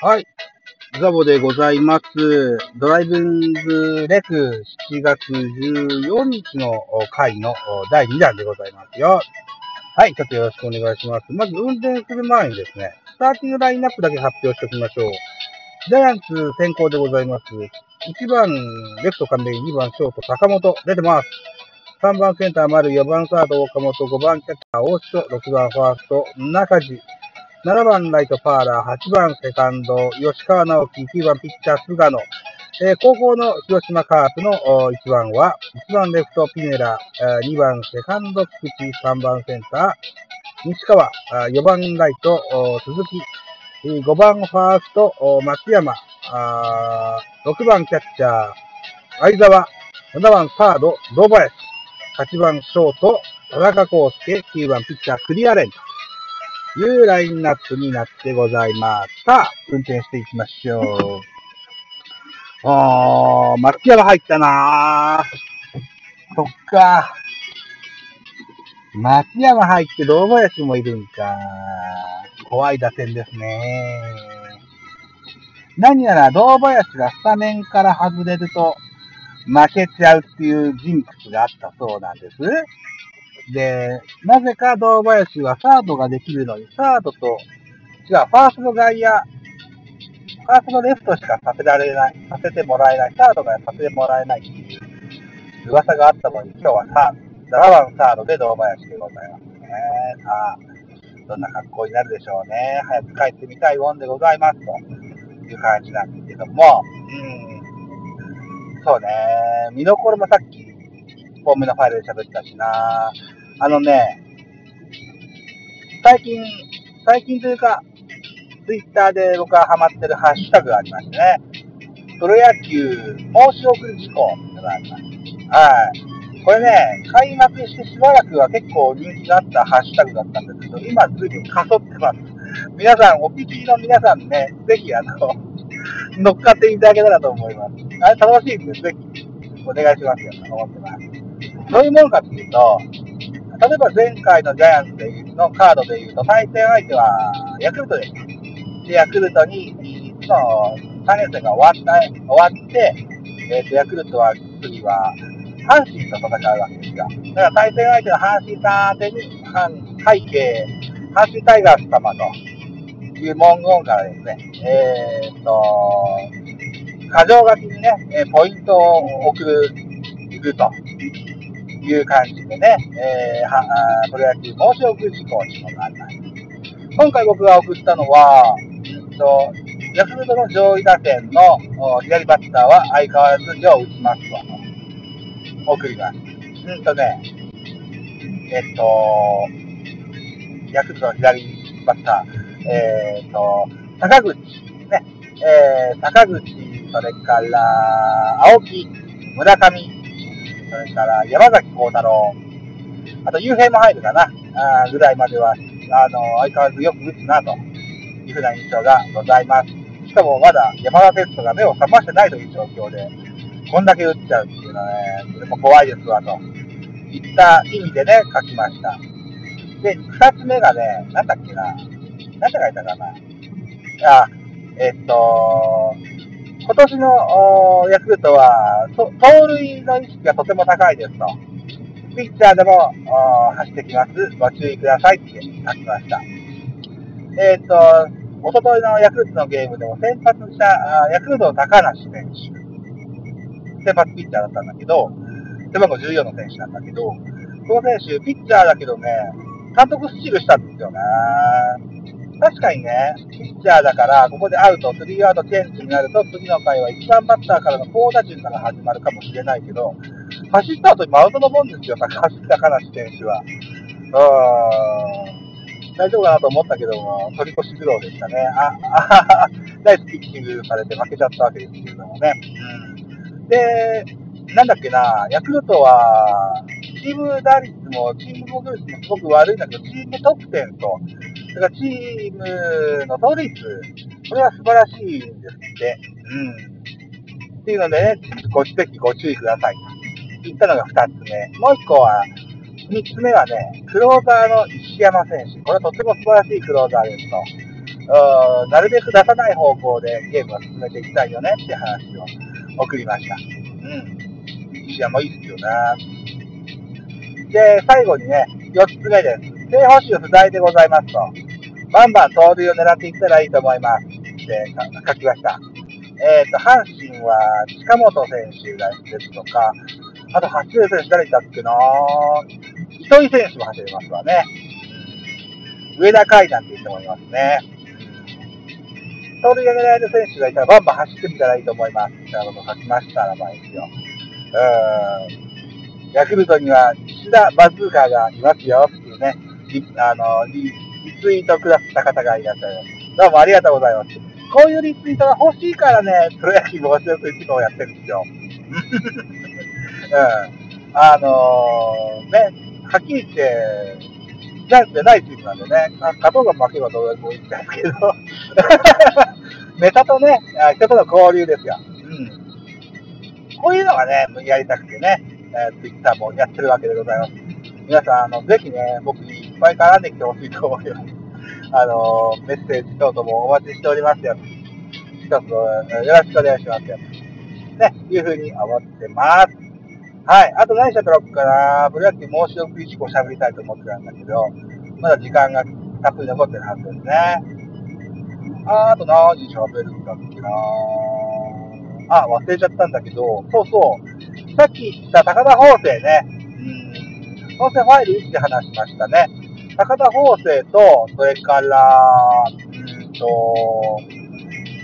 はい。ザボでございます。ドライブンズレク7月14日の回の第2弾でございますよ。はい。ちょっとよろしくお願いします。まず運転する前にですね、スターティングラインナップだけ発表しておきましょう。ジャイアンツ先行でございます。1番レフト亀井、2番ショート坂本出てます。3番センター丸、4番サード岡本、5番キャッチャー大城、6番ファースト中地、7番ライトパーラー、8番セカンド吉川直樹、9番ピッチャー菅野、えー高校の広島カープの1番は、1番レフトピネラ、2番セカンド菊池、3番センター西川、4番ライト鈴木、5番ファースト松山、6番キャッチャー相沢、7番サード堂林、8番ショート田中康介、9番ピッチャークリアレンと。いうラインナップになってございます。さあ、運転していきましょう。あー、松山入ったなー。そっか。松山入って堂林もいるんか。怖い打線ですね。何やら堂林がスタメンから外れると負けちゃうっていうジンクスがあったそうなんです。で、なぜか堂林はサードができるのに、サードと、違う、ファーストの外野、ファーストのレフトしかさせられない、させてもらえない、サードがさせてもらえないっていう噂があったのに、今日はさ、7番サードで堂林でございますね。さあ、どんな格好になるでしょうね。早く帰ってみたいもんでございます、という感じなんですけども、うん、そうね、見どころもさっき、1本目のファイルで喋ったしな。あのね、最近、最近というか、ツイッターで僕がハマってるハッシュタグがありましてね、プロ野球申し送り事項っていうのがあります。はい。これね、開幕してしばらくは結構人気があったハッシュタグだったんですけど、今ずいぶんかそってます。皆さん、お聞きの皆さんね、ぜひあの、乗っかっていただけたらと思います。あれ楽しいんで、ぜひ、お願いしますよ、と思ってます。どういうものかっていうと、例えば前回のジャイアンツのカードでいうと、対戦相手はヤクルトです。で、ヤクルトに、その3連戦が終わった、終わって、えっ、と、ヤクルトは次は、阪神と戦うわけですよ。だから対戦相手の阪神さん宛てに、阪背景、阪神タイガース様という文言からですね、えっ、と、過剰書きにね、ポイントを送る、るという感じでね、えーはあプロ野球申し送り事項というのあります。今回僕が送ったのは、うんとヤクルトの上位打線のお左バッターは相変わらず手を打ちますと送ります。うんとね、えっと、ヤクルトの左バッター、えっと、坂口、ね、えー、坂口、それから、青木、村上、それから山崎幸太郎、あと、雄平も入るかな、あぐらいまでは、あの、相変わらずよく打つな、というふうな印象がございます。しかもまだ山田哲人が目を覚ましてないという状況で、こんだけ打っちゃうっていうのはね、それも怖いですわ、といった意味でね、書きました。で、二つ目がね、なんだっけな、なんて書いたかな。あ、えっと、今年のヤクルトは、盗塁の意識がとても高いですと。ピッチャーでも走ってきます。ご注意くださいって書きました。えっ、と、一昨日のヤクルトのゲームでも先発したヤクルトの高梨選手。先発ピッチャーだったんだけど、背番号14の選手なんだけど、この選手、ピッチャーだけどね、監督スチールしたんですよね。確かにね、ピッチャーだから、ここでアウト、スリーアウトチェンジになると、次の回は1番バッターからの高打順から始まるかもしれないけど、走った後にマウントのもんですよ、走った金選手は。うーん。大丈夫かなと思ったけども、取り越し苦労でしたね。あ、あはナイスピッチングされて負けちゃったわけですけれどもね。うん。で、なんだっけな、ヤクルトは、チーム打率も、チーム防御率もすごく悪いんだけど、チーム得点と、それからチームの盗塁数、これは素晴らしいんですって。うん。っていうのでね、ご指摘ご注意くださいと言ったのが2つ目。もう1個は、3つ目はね、クローザーの石山選手。これはとても素晴らしいクローザーですと。なるべく出さない方向でゲームを進めていきたいよねって話を送りました。うん。石山いいっすよね。で、最後にね、4つ目です。正捕手不在でございますと。バンバン盗塁を狙っていったらいいと思います。って書きました。えっ、ー、と、阪神は近本選手がですとか、あと走る選手誰いたっけな糸井選手も走れますわね。上田海なんて言ってもいますね。盗塁が狙える選手がいたらバンバン走ってみたらいいと思います。みたいなこと書きましたらばいいですよ。うーん。ヤクルトには岸田バズーカーがいますよ。っていうね、あの、リツイートくださった方がいらっしゃいます。どうもありがとうございます。こういうリツイートが欲しいからね、プロ野球面白く一番をやってるんですよ。うん。あのー、ね、はっきり言って、ジャンプでないチームなんでね、勝とうが負けばどうでもいいんですけど、ネタとね、人との交流ですよ。うん。こういうのがね、やりたくてね、えー、ツイッターもやってるわけでございます。皆さん、あの、ぜひね、僕にぱい絡んできてほしいと思います。あの、メッセージ等々もお待ちしておりますよ。一つ、よろしくお願いしますよ。ね、いうふうに思ってます。はい。あと何しゃべろうかな。プロ野球申し送り事故喋りたいと思ってたんだけど、まだ時間がたっぷり残ってるはずですね。ああと何喋るんだっけなあ、忘れちゃったんだけど、そうそう。さっき言った高田法政ね。うん。法政ファイル1で話しましたね。高田法政と、それから、うんと、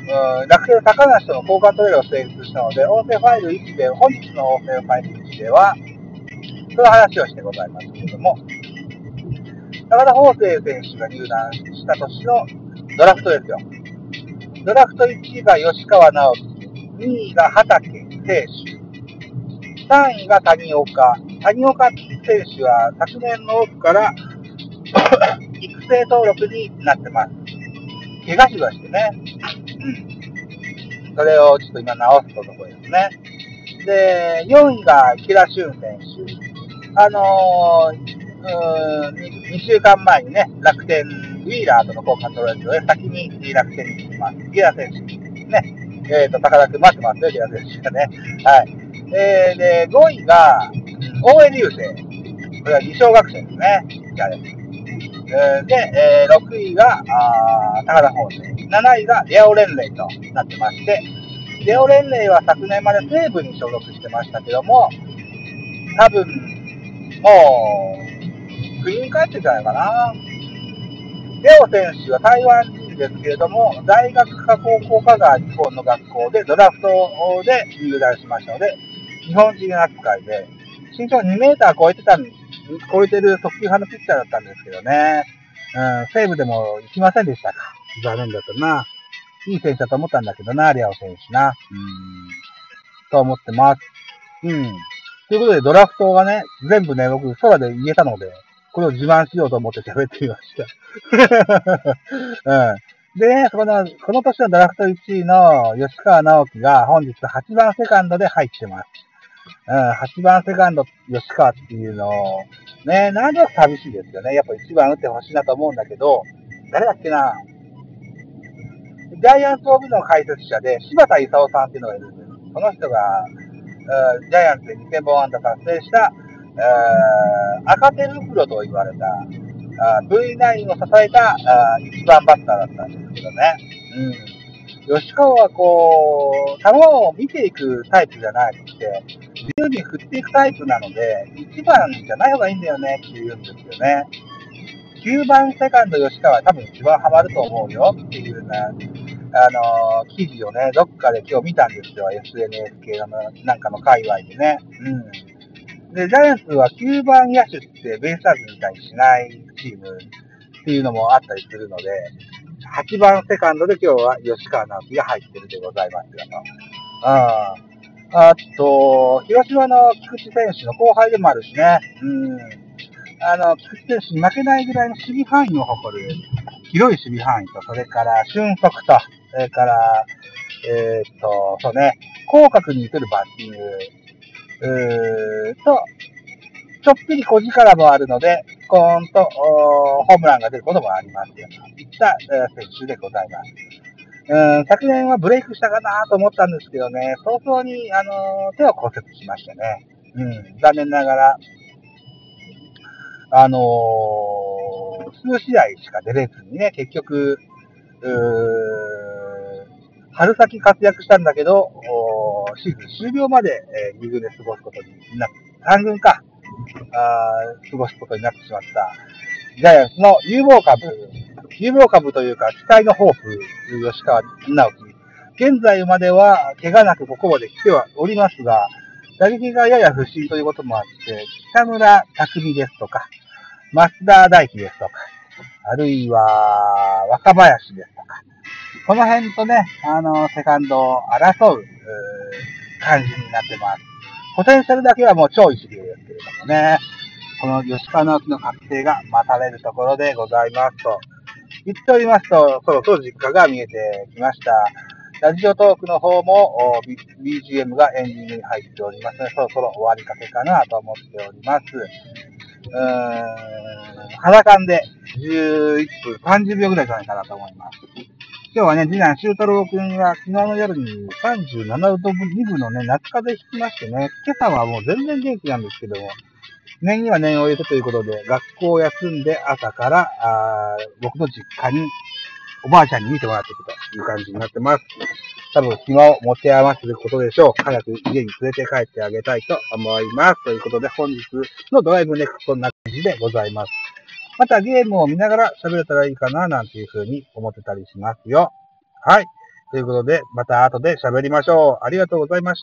うん、楽天高梨との交換トレードを成立したので、音声ファイル1で、本日の音声ファイル1では、その話をしてございますけれども、高田法政選手が入団した年のドラフトですよ。ドラフト1位が吉川直樹、2位が畑選手、3位が谷岡。谷岡選手は昨年のオフから育成登録になってます。怪我しましてね。うん。それをちょっと今直すところですね。で、4位が木田俊選手。あのー、うー2週間前にね、楽天、ウィーラーとの交換取られて、先に楽天に行きます。木田選手。ね。えっ、ー、と、高田君待ってますよ、木田選手がね。はい。えー、で、5位が、大江流星。これは二小学生ですね。で、えー、6位が、あ高田法政。7位がレオ連盟となってまして、レオ連盟は昨年まで西部に所属してましたけども、多分、もう、国に帰ってんじゃないかな。レオ選手は台湾人ですけれども、大学か高校かが日本の学校でドラフトで入団しましたので、日本人扱いで、身長2メーター超えてたんです超えてる速球派のピッチャーだったんですけどね。うん、西武でも行きませんでしたか。残念だったな。いい選手だと思ったんだけどな、リアオ選手な。うん。と思ってます。うん。ということで、ドラフトがね、全部ね、僕、空で言えたので、これを自慢しようと思って喋ってみました。うん。でね、この、この年のドラフト1位の吉川直樹が本日8番セカンドで入ってます。うん、8番セカンド、吉川っていうのを、ね、なんとなく寂しいですよね。やっぱ1番打ってほしいなと思うんだけど、誰だっけなジャイアンツオブの解説者で、柴田勲さんっていうのがいるんです。この人が、ジャイアンツで2000本安打達成した、赤手袋と言われた、V9 を支えた1番バッターだったんですけどね。うん吉川はこう、球を見ていくタイプじゃなくて、自由に振っていくタイプなので、1番じゃない方がいいんだよねって言うんですよね。9番セカンド吉川は多分一番ハマると思うよっていうね、あのー、記事をね、どっかで今日見たんですよ。SNS 系のなんかの界隈でね。うん。で、ジャイアンツは9番野手ってベイスターズみたいにしないチームっていうのもあったりするので、8番セカンドで今日は吉川直樹が入ってるでございますよと。ああと、広島の菊池選手の後輩でもあるしね。うん。あの、菊池選手に負けないぐらいの守備範囲を誇る、広い守備範囲と、それから俊足と、それから、えー、っと、そうね、広角に打てるバッティング、うーと、ちょっぴり小力もあるので、コーンとホームランが出ることもありますよ。といった選手でございます。うん昨年はブレイクしたかなと思ったんですけどね、早々に、あの手を骨折しましてね、うん、残念ながら、あのー、数試合しか出れずにね、結局、春先活躍したんだけど、シーズン終了まで、えー、2軍で過ごすことになっ3軍か、あ過ごすことになってしまった、ジャイアンツの有望株、有望株というか、期待の抱負、吉川直樹。現在までは、怪我なくここまで来てはおりますが、打撃がやや不振ということもあって、北村匠ですとか、増田大輝ですとか、あるいは、若林ですとか、この辺とね、あの、セカンドを争う、う感じになってます。ポテンシャルだけはもう超一流ですけれどもね、この吉川直樹の確定が待たれるところでございますと。言っておりますと、そろそろ実家が見えてきました。ラジオトークの方も BGM がエンディングに入っておりますので、そろそろ終わりかけかなと思っております。うーん、肌感で11分30秒ぐらいじゃないかなと思います。今日はね、次男、修太郎くんが昨日の夜に37度2分のね、夏風邪ひきましてね、今朝はもう全然元気なんですけども、念には念を入れてということで、学校を休んで朝から、あ僕の実家におばあちゃんに見てもらっていくという感じになってます。多分暇を持て余していることでしょう。早く家に連れて帰ってあげたいと思います。ということで本日のドライブネックストな感じでございます。またゲームを見ながら喋れたらいいかななんていう風に思ってたりしますよ。はい。ということで、また後で喋りましょう。ありがとうございました。